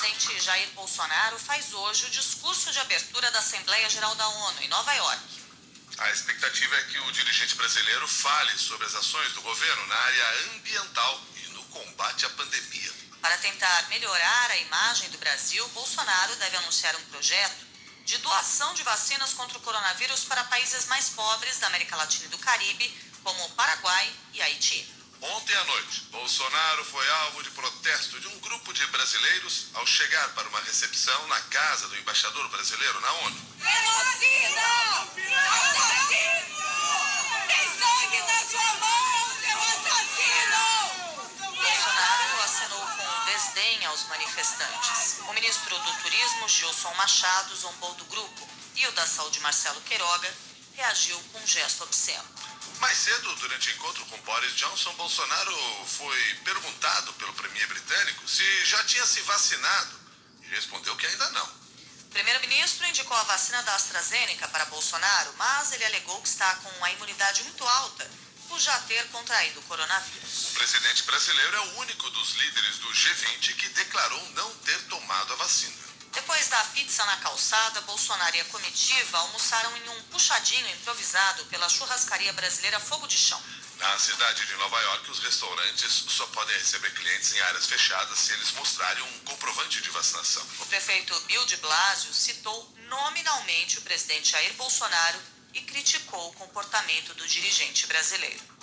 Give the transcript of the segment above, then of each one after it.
presidente Jair Bolsonaro faz hoje o discurso de abertura da Assembleia Geral da ONU em Nova York. A expectativa é que o dirigente brasileiro fale sobre as ações do governo na área ambiental e no combate à pandemia. Para tentar melhorar a imagem do Brasil, Bolsonaro deve anunciar um projeto de doação de vacinas contra o coronavírus para países mais pobres da América Latina e do Caribe, como Paraguai e Haiti. Ontem à noite, Bolsonaro foi alvo de protesto de um grupo de brasileiros ao chegar para uma recepção na casa do embaixador brasileiro na ONU. Genocida! Assassino! Tem sangue na sua mão, seu assassino! Bolsonaro acenou com desdém aos manifestantes. O ministro do Turismo, Gilson Machado, zombou do grupo e o da Saúde, Marcelo Queiroga, reagiu com um gesto obsceno. Mais cedo, durante o encontro com Boris Johnson, Bolsonaro foi perguntado pelo premier britânico se já tinha se vacinado e respondeu que ainda não. O primeiro-ministro indicou a vacina da AstraZeneca para Bolsonaro, mas ele alegou que está com uma imunidade muito alta por já ter contraído o coronavírus. O presidente brasileiro é o único dos líderes do G20 que declarou não ter tomado a vacina. Depois da pizza na calçada, Bolsonaro e a comitiva almoçaram em um puxadinho improvisado pela churrascaria brasileira Fogo de Chão. Na cidade de Nova York, os restaurantes só podem receber clientes em áreas fechadas se eles mostrarem um comprovante de vacinação. O prefeito Bill de Blasio citou nominalmente o presidente Jair Bolsonaro e criticou o comportamento do dirigente brasileiro.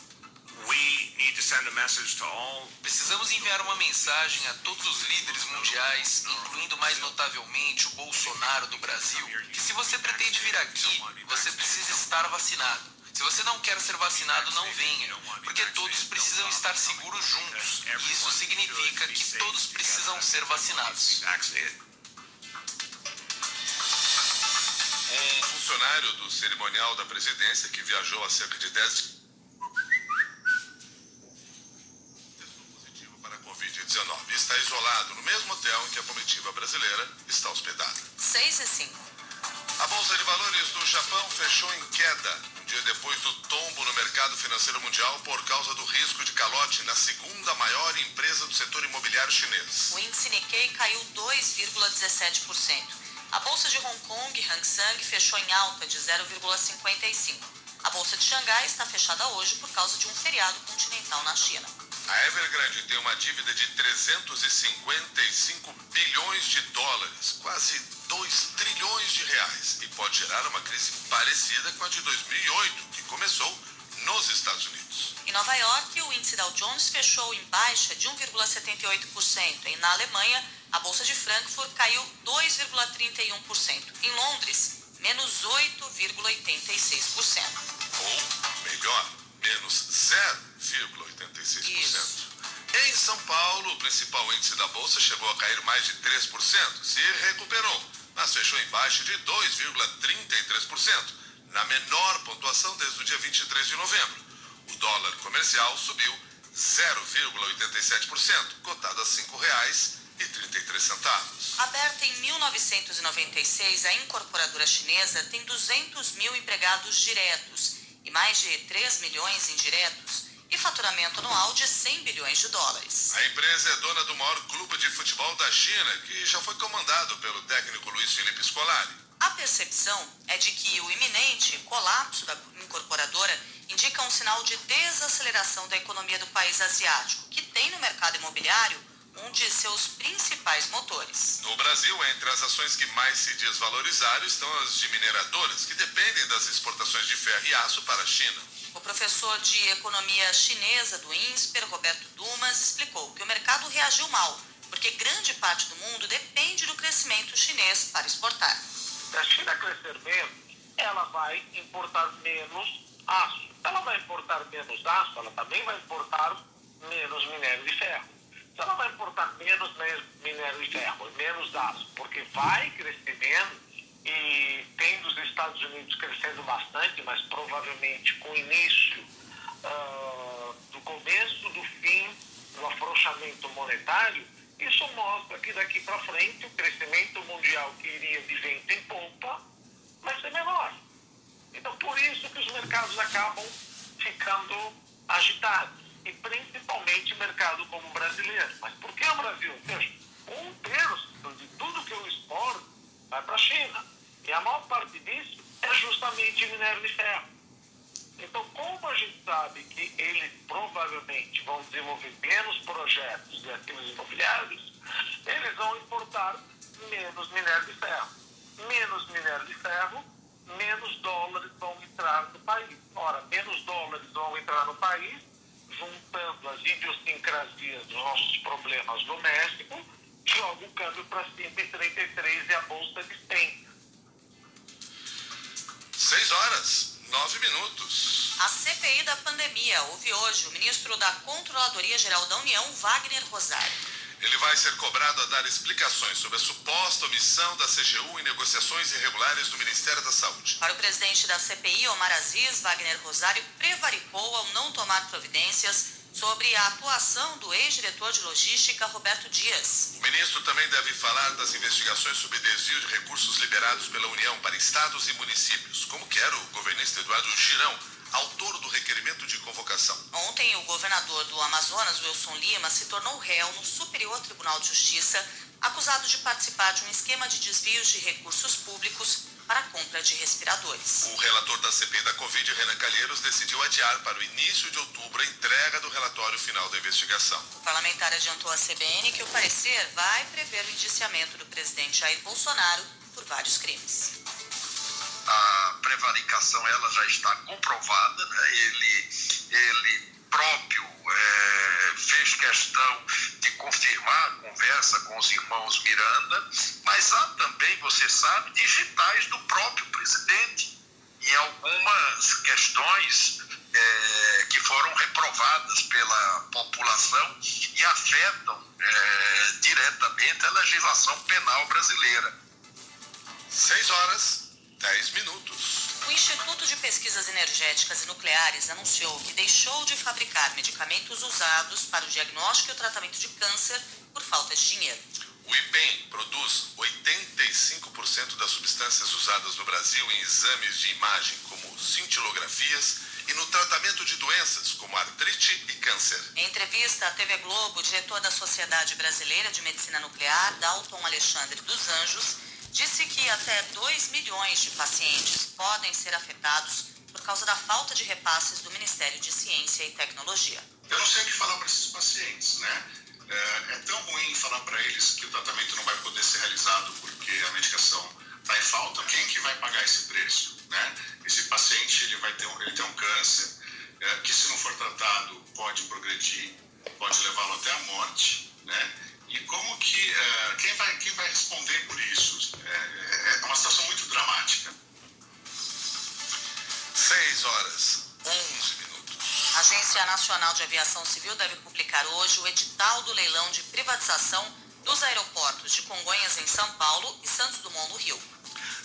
Precisamos enviar uma mensagem a todos os líderes mundiais, incluindo mais notavelmente o Bolsonaro do Brasil, que se você pretende vir aqui, você precisa estar vacinado. Se você não quer ser vacinado, não venha, porque todos precisam estar seguros juntos. E isso significa que todos precisam ser vacinados. Um funcionário do cerimonial da presidência que viajou há cerca de 10 Covid-19 está isolado no mesmo hotel em que a comitiva brasileira está hospedada. 6 e 5. A Bolsa de Valores do Japão fechou em queda, um dia depois do tombo no mercado financeiro mundial por causa do risco de calote na segunda maior empresa do setor imobiliário chinês. O índice Nikkei caiu 2,17%. A Bolsa de Hong Kong, Hang Seng, fechou em alta de 0,55%. A Bolsa de Xangai está fechada hoje por causa de um feriado continental na China. A Evergrande tem uma dívida de 355 bilhões de dólares, quase 2 trilhões de reais, e pode gerar uma crise parecida com a de 2008, que começou nos Estados Unidos. Em Nova York, o índice Dow Jones fechou em baixa de 1,78%. E na Alemanha, a Bolsa de Frankfurt caiu 2,31%. Em Londres, menos 8,86%. Ou, melhor, menos 0,86%. São Paulo, o principal índice da Bolsa chegou a cair mais de 3%, se recuperou, mas fechou em baixa de 2,33%, na menor pontuação desde o dia 23 de novembro. O dólar comercial subiu 0,87%, cotado a R$ 5,33. Aberta em 1996, a incorporadora chinesa tem 200 mil empregados diretos e mais de 3 milhões indiretos e faturamento anual de 100 bilhões de dólares. A empresa é dona do maior clube de futebol da China, que já foi comandado pelo técnico Luiz Felipe Scolari. A percepção é de que o iminente colapso da incorporadora indica um sinal de desaceleração da economia do país asiático, que tem no mercado imobiliário um de seus principais motores. No Brasil, entre as ações que mais se desvalorizaram estão as de mineradoras, que dependem das exportações de ferro e aço para a China. O professor de economia chinesa do INSPER, Roberto Dumas, explicou que o mercado reagiu mal, porque grande parte do mundo depende do crescimento chinês para exportar. Se a China crescer menos, ela vai importar menos aço. Ela vai importar menos aço, ela também vai importar menos minério de ferro. Se ela vai importar menos minério de ferro, menos aço, porque vai crescer menos, e tem dos Estados Unidos crescendo bastante, mas provavelmente com o início uh, do começo do fim do afrouxamento monetário, isso mostra que daqui para frente o crescimento mundial que iria de vento em pompa vai ser menor. Então, por isso que os mercados acabam ficando agitados, e principalmente mercado como o brasileiro. Mas por que o Brasil? Veja, um terço de tudo que eu exporto vai para a China. E a maior parte disso é justamente minério de ferro. Então, como a gente sabe que eles provavelmente vão desenvolver menos projetos de ativos imobiliários, eles vão importar menos minério de ferro. Menos minério de ferro, menos dólares vão entrar no país. Ora, menos dólares vão entrar no país, juntando as idiosincrasias dos nossos problemas domésticos, joga o câmbio para 133 e a bolsa minutos. A CPI da pandemia ouve hoje o ministro da Controladoria Geral da União, Wagner Rosário. Ele vai ser cobrado a dar explicações sobre a suposta omissão da CGU em negociações irregulares do Ministério da Saúde. Para o presidente da CPI, Omar Aziz, Wagner Rosário prevaricou ao não tomar providências sobre a atuação do ex-diretor de logística, Roberto Dias. O ministro também deve falar das investigações sobre desvio de recursos liberados pela União para estados e municípios, como quer o governista Eduardo Girão, autor do requerimento de convocação. Ontem, o governador do Amazonas, Wilson Lima, se tornou réu no Superior Tribunal de Justiça, acusado de participar de um esquema de desvios de recursos públicos para a compra de respiradores. O relator da CPI da Covid, Renan Calheiros, decidiu adiar para o início de outubro a entrega do relatório final da investigação. O parlamentar adiantou à CBN que o parecer vai prever o indiciamento do presidente Jair Bolsonaro por vários crimes. A prevaricação ela já está comprovada, né? ele, ele próprio é, fez questão de confirmar a conversa com os irmãos Miranda, mas há também, você sabe, digitais do próprio presidente em algumas questões é, foram reprovadas pela população e afetam é, diretamente a legislação penal brasileira. Seis horas, dez minutos. O Instituto de Pesquisas Energéticas e Nucleares anunciou que deixou de fabricar medicamentos usados para o diagnóstico e o tratamento de câncer por falta de dinheiro. O IPEM produz 85% das substâncias usadas no Brasil em exames de imagem, como cintilografias, e no tratamento de doenças como artrite e câncer. Em entrevista à TV Globo, o diretor da Sociedade Brasileira de Medicina Nuclear, Dalton Alexandre dos Anjos, disse que até 2 milhões de pacientes podem ser afetados por causa da falta de repasses do Ministério de Ciência e Tecnologia. Eu não sei o que falar para esses pacientes, né? É, é tão ruim falar para eles que o tratamento não vai poder ser realizado porque Agência Nacional de Aviação Civil deve publicar hoje o edital do leilão de privatização dos aeroportos de Congonhas, em São Paulo, e Santos Dumont, no Rio.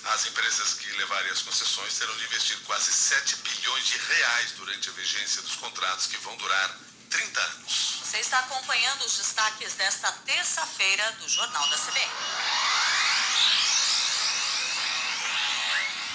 As empresas que levarem as concessões terão de investir quase 7 bilhões de reais durante a vigência dos contratos que vão durar 30 anos. Você está acompanhando os destaques desta terça-feira do Jornal da CBN.